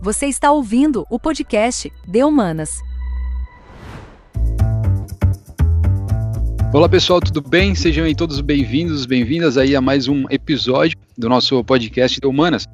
Você está ouvindo o podcast De Humanas. Olá pessoal, tudo bem? Sejam aí todos bem-vindos, bem-vindas aí a mais um episódio do nosso podcast De Humanas,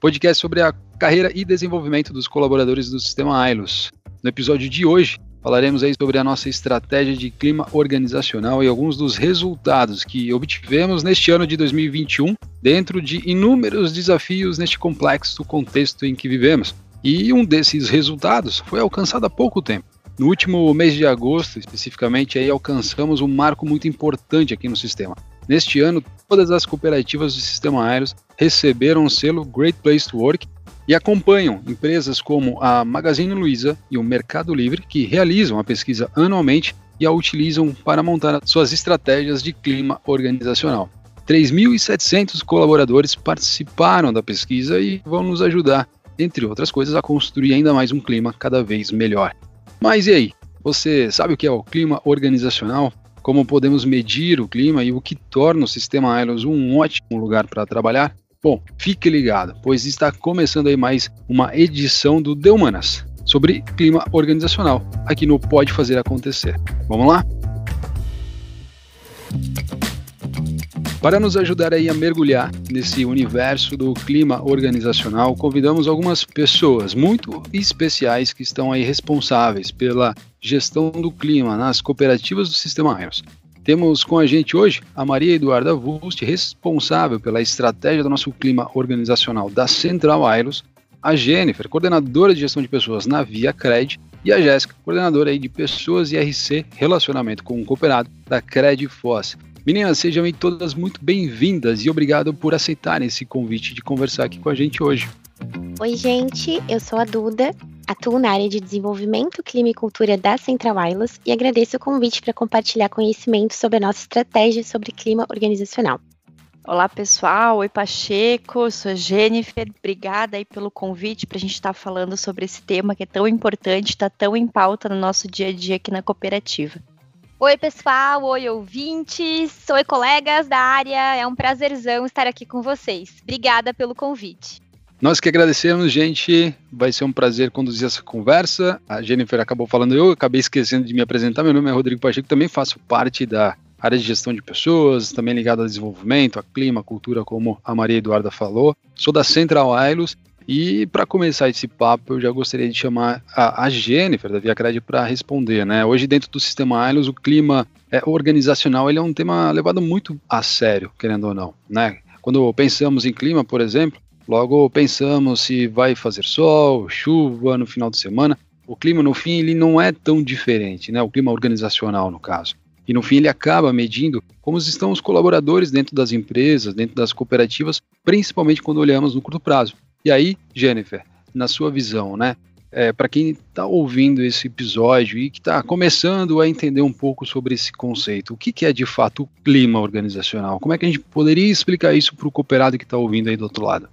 podcast sobre a carreira e desenvolvimento dos colaboradores do sistema AILOS. No episódio de hoje, falaremos aí sobre a nossa estratégia de clima organizacional e alguns dos resultados que obtivemos neste ano de 2021 dentro de inúmeros desafios neste complexo contexto em que vivemos. E um desses resultados foi alcançado há pouco tempo. No último mês de agosto, especificamente, aí alcançamos um marco muito importante aqui no sistema. Neste ano, todas as cooperativas do sistema Aeros receberam o selo Great Place to Work e acompanham empresas como a Magazine Luiza e o Mercado Livre, que realizam a pesquisa anualmente e a utilizam para montar suas estratégias de clima organizacional. 3.700 colaboradores participaram da pesquisa e vão nos ajudar, entre outras coisas, a construir ainda mais um clima cada vez melhor. Mas e aí? Você sabe o que é o clima organizacional? Como podemos medir o clima e o que torna o sistema Ailos um ótimo lugar para trabalhar? Bom, fique ligado, pois está começando aí mais uma edição do De Humanas sobre clima organizacional, aqui no Pode Fazer Acontecer. Vamos lá? Para nos ajudar aí a mergulhar nesse universo do clima organizacional, convidamos algumas pessoas muito especiais que estão aí responsáveis pela gestão do clima nas cooperativas do Sistema Airos. Temos com a gente hoje a Maria Eduarda Wust, responsável pela estratégia do nosso clima organizacional da Central Airos, a Jennifer, coordenadora de gestão de pessoas na Via Cred, e a Jéssica, coordenadora aí de pessoas e RC, relacionamento com o cooperado da Cred Foz. Meninas, sejam todas muito bem-vindas e obrigado por aceitarem esse convite de conversar aqui com a gente hoje. Oi, gente, eu sou a Duda, atuo na área de desenvolvimento, clima e cultura da Central Wireless e agradeço o convite para compartilhar conhecimento sobre a nossa estratégia sobre clima organizacional. Olá pessoal, oi Pacheco, sou a Jennifer, obrigada aí pelo convite para a gente estar tá falando sobre esse tema que é tão importante, está tão em pauta no nosso dia a dia aqui na cooperativa. Oi pessoal, oi ouvintes, oi colegas da área, é um prazerzão estar aqui com vocês. Obrigada pelo convite. Nós que agradecemos, gente. Vai ser um prazer conduzir essa conversa. A Jennifer acabou falando, eu acabei esquecendo de me apresentar. Meu nome é Rodrigo Pacheco, também faço parte da área de gestão de pessoas, também ligado ao desenvolvimento, a clima, a cultura, como a Maria Eduarda falou. Sou da Central Ailos e para começar esse papo, eu já gostaria de chamar a, a Jennifer da Viacred para responder, né? Hoje dentro do sistema Ailos, o clima é, organizacional ele é um tema levado muito a sério, querendo ou não, né? Quando pensamos em clima, por exemplo, Logo, pensamos se vai fazer sol, chuva no final de semana. O clima, no fim, ele não é tão diferente, né? O clima organizacional, no caso. E no fim, ele acaba medindo como estão os colaboradores dentro das empresas, dentro das cooperativas, principalmente quando olhamos no curto prazo. E aí, Jennifer, na sua visão, né? É, para quem está ouvindo esse episódio e que está começando a entender um pouco sobre esse conceito, o que, que, é de fato o clima organizacional? Como é que a gente poderia explicar isso para o cooperado que está ouvindo aí do outro lado?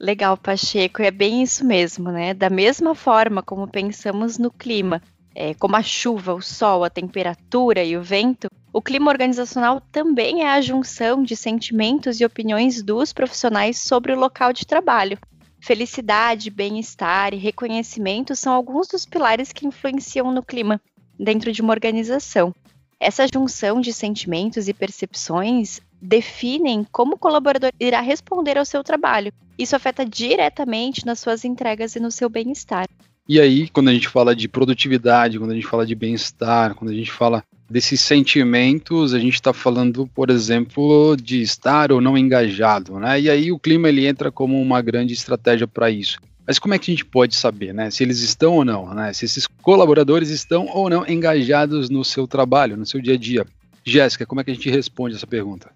Legal, Pacheco, é bem isso mesmo, né? Da mesma forma como pensamos no clima, é, como a chuva, o sol, a temperatura e o vento, o clima organizacional também é a junção de sentimentos e opiniões dos profissionais sobre o local de trabalho. Felicidade, bem-estar e reconhecimento são alguns dos pilares que influenciam no clima dentro de uma organização. Essa junção de sentimentos e percepções definem como o colaborador irá responder ao seu trabalho. Isso afeta diretamente nas suas entregas e no seu bem-estar. E aí, quando a gente fala de produtividade, quando a gente fala de bem-estar, quando a gente fala desses sentimentos, a gente está falando, por exemplo, de estar ou não engajado, né? E aí o clima ele entra como uma grande estratégia para isso. Mas como é que a gente pode saber, né? Se eles estão ou não, né? Se esses colaboradores estão ou não engajados no seu trabalho, no seu dia a dia. Jéssica, como é que a gente responde essa pergunta?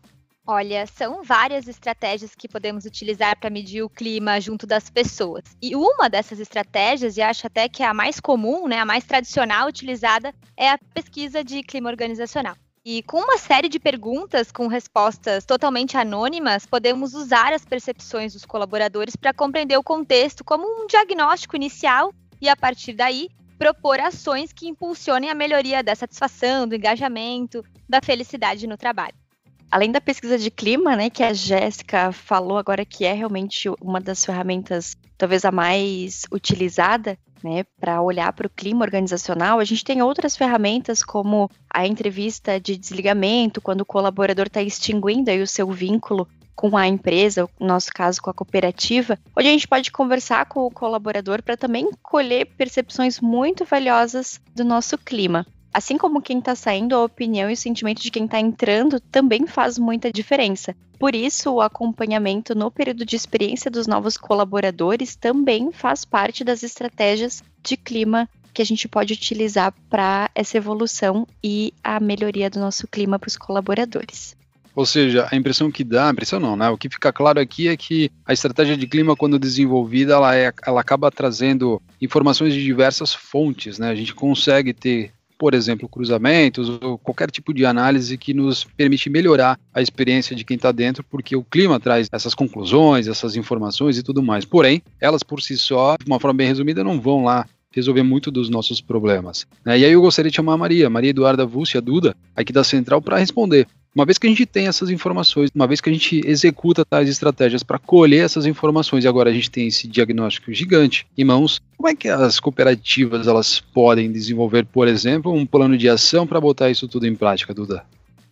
Olha, são várias estratégias que podemos utilizar para medir o clima junto das pessoas. E uma dessas estratégias, e acho até que é a mais comum, né, a mais tradicional utilizada, é a pesquisa de clima organizacional. E com uma série de perguntas com respostas totalmente anônimas, podemos usar as percepções dos colaboradores para compreender o contexto como um diagnóstico inicial e, a partir daí, propor ações que impulsionem a melhoria da satisfação, do engajamento, da felicidade no trabalho. Além da pesquisa de clima, né, que a Jéssica falou agora que é realmente uma das ferramentas, talvez a mais utilizada, né, para olhar para o clima organizacional, a gente tem outras ferramentas como a entrevista de desligamento, quando o colaborador está extinguindo aí o seu vínculo com a empresa, no nosso caso com a cooperativa, onde a gente pode conversar com o colaborador para também colher percepções muito valiosas do nosso clima. Assim como quem está saindo, a opinião e o sentimento de quem está entrando também faz muita diferença. Por isso, o acompanhamento no período de experiência dos novos colaboradores também faz parte das estratégias de clima que a gente pode utilizar para essa evolução e a melhoria do nosso clima para os colaboradores. Ou seja, a impressão que dá, a impressão não, né? O que fica claro aqui é que a estratégia de clima, quando desenvolvida, ela, é, ela acaba trazendo informações de diversas fontes, né? A gente consegue ter por exemplo, cruzamentos ou qualquer tipo de análise que nos permite melhorar a experiência de quem está dentro, porque o clima traz essas conclusões, essas informações e tudo mais. Porém, elas por si só, de uma forma bem resumida, não vão lá resolver muito dos nossos problemas. Né? E aí eu gostaria de chamar a Maria, Maria Eduarda Vúcia Duda, aqui da Central, para responder. Uma vez que a gente tem essas informações, uma vez que a gente executa tais estratégias para colher essas informações e agora a gente tem esse diagnóstico gigante em mãos, como é que as cooperativas elas podem desenvolver, por exemplo, um plano de ação para botar isso tudo em prática, Duda?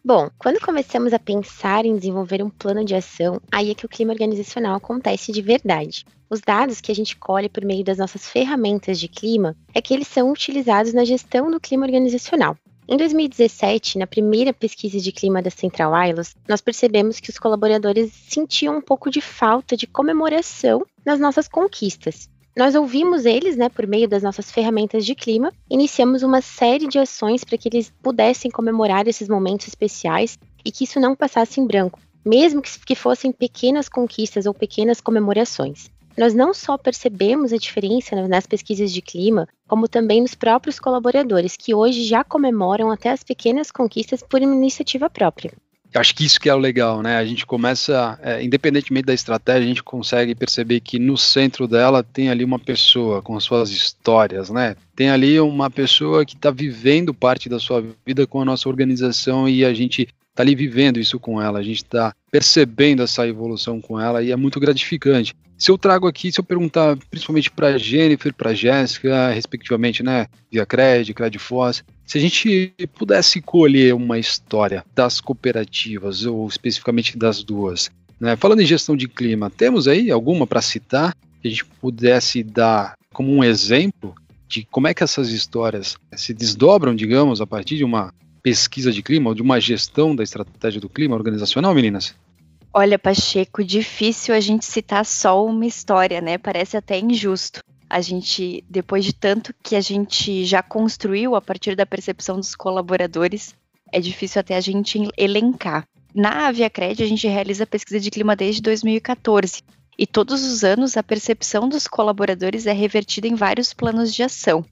Bom, quando começamos a pensar em desenvolver um plano de ação, aí é que o clima organizacional acontece de verdade. Os dados que a gente colhe por meio das nossas ferramentas de clima é que eles são utilizados na gestão do clima organizacional. Em 2017, na primeira pesquisa de clima da Central Wireless, nós percebemos que os colaboradores sentiam um pouco de falta de comemoração nas nossas conquistas. Nós ouvimos eles, né, por meio das nossas ferramentas de clima, iniciamos uma série de ações para que eles pudessem comemorar esses momentos especiais e que isso não passasse em branco, mesmo que fossem pequenas conquistas ou pequenas comemorações. Nós não só percebemos a diferença nas pesquisas de clima, como também nos próprios colaboradores, que hoje já comemoram até as pequenas conquistas por iniciativa própria. Acho que isso que é o legal, né? A gente começa, é, independentemente da estratégia, a gente consegue perceber que no centro dela tem ali uma pessoa com as suas histórias, né? Tem ali uma pessoa que está vivendo parte da sua vida com a nossa organização e a gente está ali vivendo isso com ela, a gente está percebendo essa evolução com ela e é muito gratificante. Se eu trago aqui, se eu perguntar principalmente para Jennifer, para Jéssica, respectivamente, né, via Cred, Credfoz, se a gente pudesse colher uma história das cooperativas ou especificamente das duas, né, falando em gestão de clima, temos aí alguma para citar que a gente pudesse dar como um exemplo de como é que essas histórias se desdobram, digamos, a partir de uma pesquisa de clima ou de uma gestão da estratégia do clima organizacional, meninas? Olha, Pacheco, difícil a gente citar só uma história, né? Parece até injusto. A gente, depois de tanto que a gente já construiu a partir da percepção dos colaboradores, é difícil até a gente elencar. Na Aviacred, a gente realiza pesquisa de clima desde 2014. E todos os anos a percepção dos colaboradores é revertida em vários planos de ação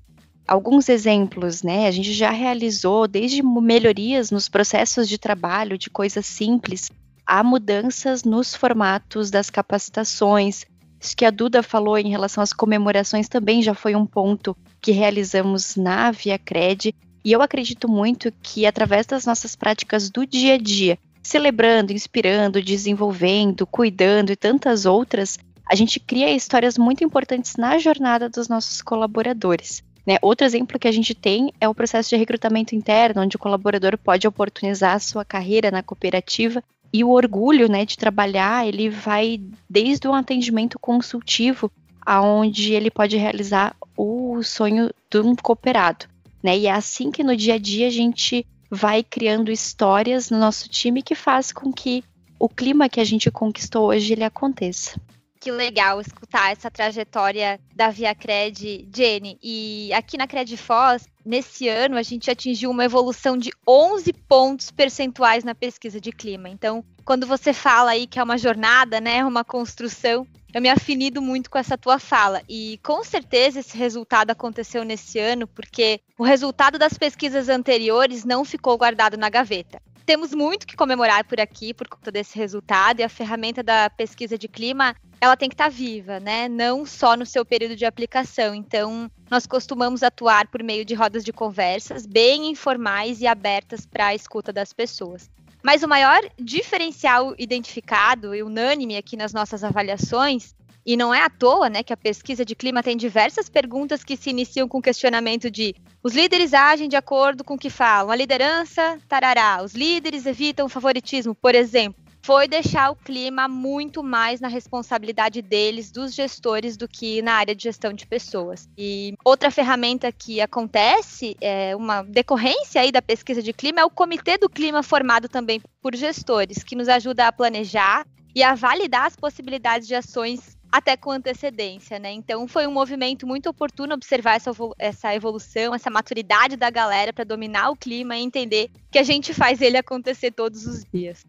alguns exemplos, né? A gente já realizou desde melhorias nos processos de trabalho, de coisas simples, a mudanças nos formatos das capacitações. Isso que a Duda falou em relação às comemorações também já foi um ponto que realizamos na Via Cred. E eu acredito muito que através das nossas práticas do dia a dia, celebrando, inspirando, desenvolvendo, cuidando e tantas outras, a gente cria histórias muito importantes na jornada dos nossos colaboradores. Né? Outro exemplo que a gente tem é o processo de recrutamento interno, onde o colaborador pode oportunizar a sua carreira na cooperativa e o orgulho né, de trabalhar, ele vai desde um atendimento consultivo, aonde ele pode realizar o sonho de um cooperado. Né? E é assim que no dia a dia a gente vai criando histórias no nosso time que faz com que o clima que a gente conquistou hoje ele aconteça que legal escutar essa trajetória da Via Cred, Jenny. E aqui na Cred Foz, nesse ano, a gente atingiu uma evolução de 11 pontos percentuais na pesquisa de clima. Então, quando você fala aí que é uma jornada, né, uma construção, eu me afinido muito com essa tua fala. E com certeza esse resultado aconteceu nesse ano, porque o resultado das pesquisas anteriores não ficou guardado na gaveta temos muito que comemorar por aqui por conta desse resultado e a ferramenta da pesquisa de clima ela tem que estar tá viva, né? Não só no seu período de aplicação. Então, nós costumamos atuar por meio de rodas de conversas bem informais e abertas para a escuta das pessoas. Mas o maior diferencial identificado e unânime aqui nas nossas avaliações e não é à toa, né, que a pesquisa de clima tem diversas perguntas que se iniciam com o questionamento de os líderes agem de acordo com o que falam, a liderança, tarará, os líderes evitam o favoritismo, por exemplo. Foi deixar o clima muito mais na responsabilidade deles, dos gestores, do que na área de gestão de pessoas. E outra ferramenta que acontece, é uma decorrência aí da pesquisa de clima, é o Comitê do Clima, formado também por gestores, que nos ajuda a planejar e a validar as possibilidades de ações até com antecedência, né? Então foi um movimento muito oportuno observar essa, evolução, essa maturidade da galera para dominar o clima e entender que a gente faz ele acontecer todos os dias.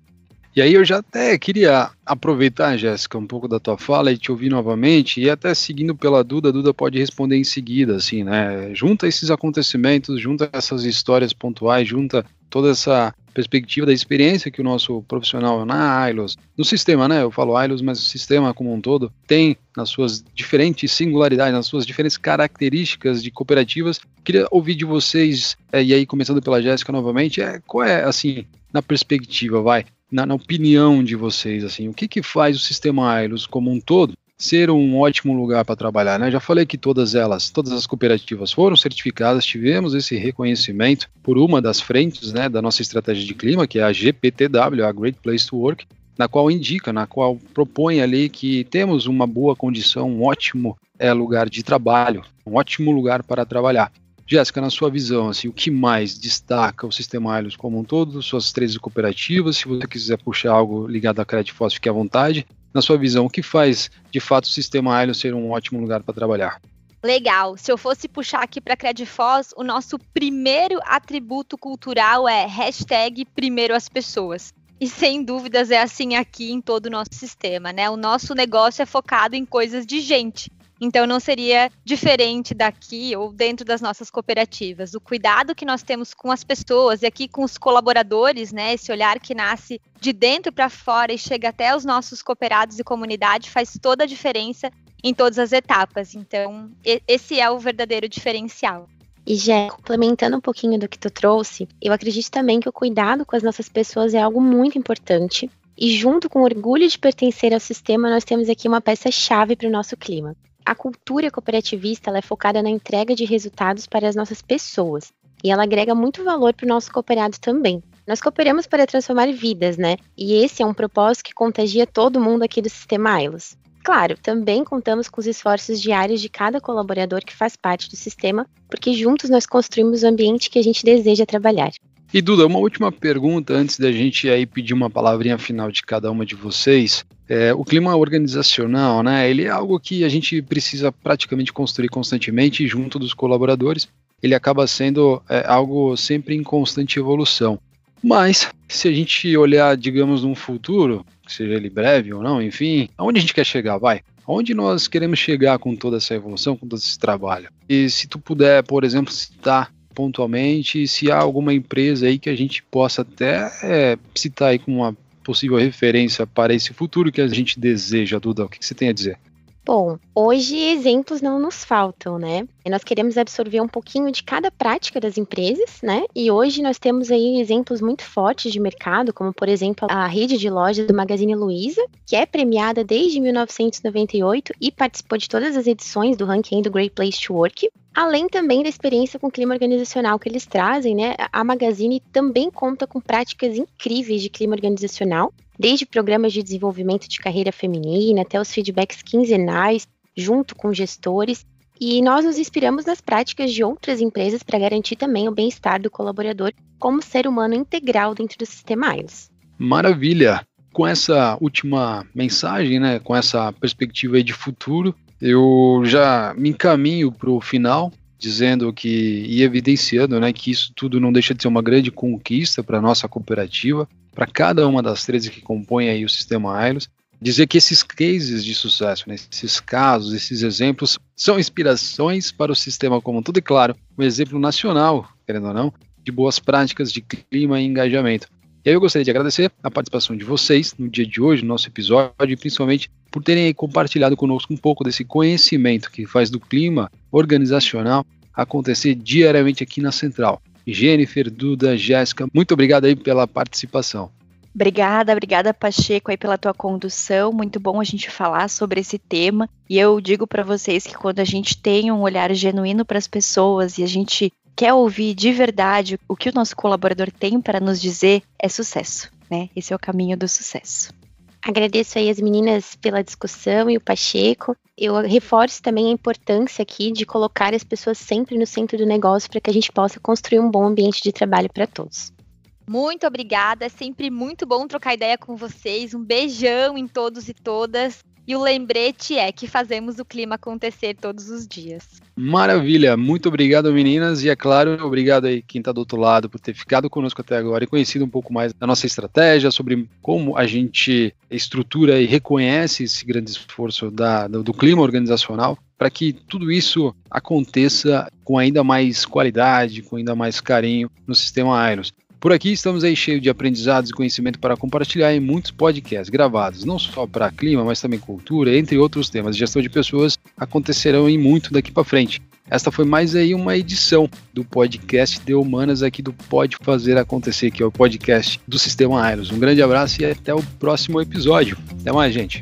E aí eu já até queria aproveitar, Jéssica, um pouco da tua fala e te ouvir novamente, e até seguindo pela Duda, a Duda pode responder em seguida, assim, né? Junta esses acontecimentos, junta essas histórias pontuais, junta toda essa perspectiva da experiência que o nosso profissional na ILOS, no sistema, né? Eu falo ILOS, mas o sistema como um todo tem nas suas diferentes singularidades, nas suas diferentes características de cooperativas. Queria ouvir de vocês, é, e aí começando pela Jéssica novamente, é, qual é, assim, na perspectiva, vai, na, na, opinião de vocês, assim, o que que faz o sistema ILOS como um todo ser um ótimo lugar para trabalhar, né? Já falei que todas elas, todas as cooperativas foram certificadas, tivemos esse reconhecimento por uma das frentes, né, da nossa estratégia de clima, que é a GPTW, a Great Place to Work, na qual indica, na qual propõe ali que temos uma boa condição, um ótimo é, lugar de trabalho, um ótimo lugar para trabalhar. Jéssica, na sua visão, assim, o que mais destaca o sistema Ailos como um todo, suas 13 cooperativas? Se você quiser puxar algo ligado à Credit Foz, fique à vontade. Na sua visão, o que faz de fato o sistema Ailos ser um ótimo lugar para trabalhar? Legal. Se eu fosse puxar aqui para Credfoz, o nosso primeiro atributo cultural é hashtag primeiro as pessoas. E sem dúvidas é assim aqui em todo o nosso sistema, né? O nosso negócio é focado em coisas de gente. Então não seria diferente daqui ou dentro das nossas cooperativas. O cuidado que nós temos com as pessoas e aqui com os colaboradores, né, esse olhar que nasce de dentro para fora e chega até os nossos cooperados e comunidade faz toda a diferença em todas as etapas. Então, esse é o verdadeiro diferencial. E já complementando um pouquinho do que tu trouxe, eu acredito também que o cuidado com as nossas pessoas é algo muito importante. E junto com o orgulho de pertencer ao sistema, nós temos aqui uma peça-chave para o nosso clima a cultura cooperativista é focada na entrega de resultados para as nossas pessoas e ela agrega muito valor para o nosso cooperado também. Nós cooperamos para transformar vidas, né? E esse é um propósito que contagia todo mundo aqui do Sistema ILOS. Claro, também contamos com os esforços diários de cada colaborador que faz parte do sistema, porque juntos nós construímos o ambiente que a gente deseja trabalhar. E Duda, uma última pergunta antes da gente aí pedir uma palavrinha final de cada uma de vocês. É, o clima organizacional, né? Ele é algo que a gente precisa praticamente construir constantemente junto dos colaboradores. Ele acaba sendo é, algo sempre em constante evolução. Mas, se a gente olhar, digamos, num futuro, seja ele breve ou não, enfim, aonde a gente quer chegar, vai? Aonde nós queremos chegar com toda essa evolução, com todo esse trabalho? E se tu puder, por exemplo, citar pontualmente se há alguma empresa aí que a gente possa até é, citar aí como uma possível referência para esse futuro que a gente deseja, Duda. O que você tem a dizer? Bom, hoje exemplos não nos faltam, né? Nós queremos absorver um pouquinho de cada prática das empresas, né? E hoje nós temos aí exemplos muito fortes de mercado, como por exemplo a rede de lojas do Magazine Luiza, que é premiada desde 1998 e participou de todas as edições do ranking do Great Place to Work. Além também da experiência com o clima organizacional que eles trazem, né? A Magazine também conta com práticas incríveis de clima organizacional, desde programas de desenvolvimento de carreira feminina até os feedbacks quinzenais, junto com gestores. E nós nos inspiramos nas práticas de outras empresas para garantir também o bem-estar do colaborador como ser humano integral dentro do sistema ILS. Maravilha! Com essa última mensagem, né, com essa perspectiva de futuro, eu já me encaminho para o final, dizendo que e evidenciando né, que isso tudo não deixa de ser uma grande conquista para a nossa cooperativa, para cada uma das 13 que compõem aí o sistema AILOS, dizer que esses cases de sucesso, né, esses casos, esses exemplos, são inspirações para o sistema como um todo, e claro, um exemplo nacional, querendo ou não, de boas práticas de clima e engajamento. E aí eu gostaria de agradecer a participação de vocês no dia de hoje, no nosso episódio, e principalmente por terem compartilhado conosco um pouco desse conhecimento que faz do clima organizacional acontecer diariamente aqui na Central. Jennifer, Duda, Jéssica, muito obrigado aí pela participação. Obrigada, obrigada Pacheco aí pela tua condução. Muito bom a gente falar sobre esse tema. E eu digo para vocês que quando a gente tem um olhar genuíno para as pessoas e a gente quer ouvir de verdade o que o nosso colaborador tem para nos dizer, é sucesso, né? Esse é o caminho do sucesso. Agradeço aí as meninas pela discussão e o Pacheco. Eu reforço também a importância aqui de colocar as pessoas sempre no centro do negócio para que a gente possa construir um bom ambiente de trabalho para todos. Muito obrigada, é sempre muito bom trocar ideia com vocês. Um beijão em todos e todas. E o lembrete é que fazemos o clima acontecer todos os dias. Maravilha, muito obrigado meninas e é claro, obrigado aí quem está do outro lado por ter ficado conosco até agora e conhecido um pouco mais da nossa estratégia, sobre como a gente estrutura e reconhece esse grande esforço da, do, do clima organizacional para que tudo isso aconteça com ainda mais qualidade, com ainda mais carinho no sistema Airos. Por aqui estamos aí cheios de aprendizados e conhecimento para compartilhar em muitos podcasts gravados, não só para clima, mas também cultura, entre outros temas. Gestão de pessoas acontecerão em muito daqui para frente. Esta foi mais aí uma edição do podcast de Humanas aqui do Pode Fazer Acontecer, que é o podcast do Sistema Aeros. Um grande abraço e até o próximo episódio. Até mais, gente.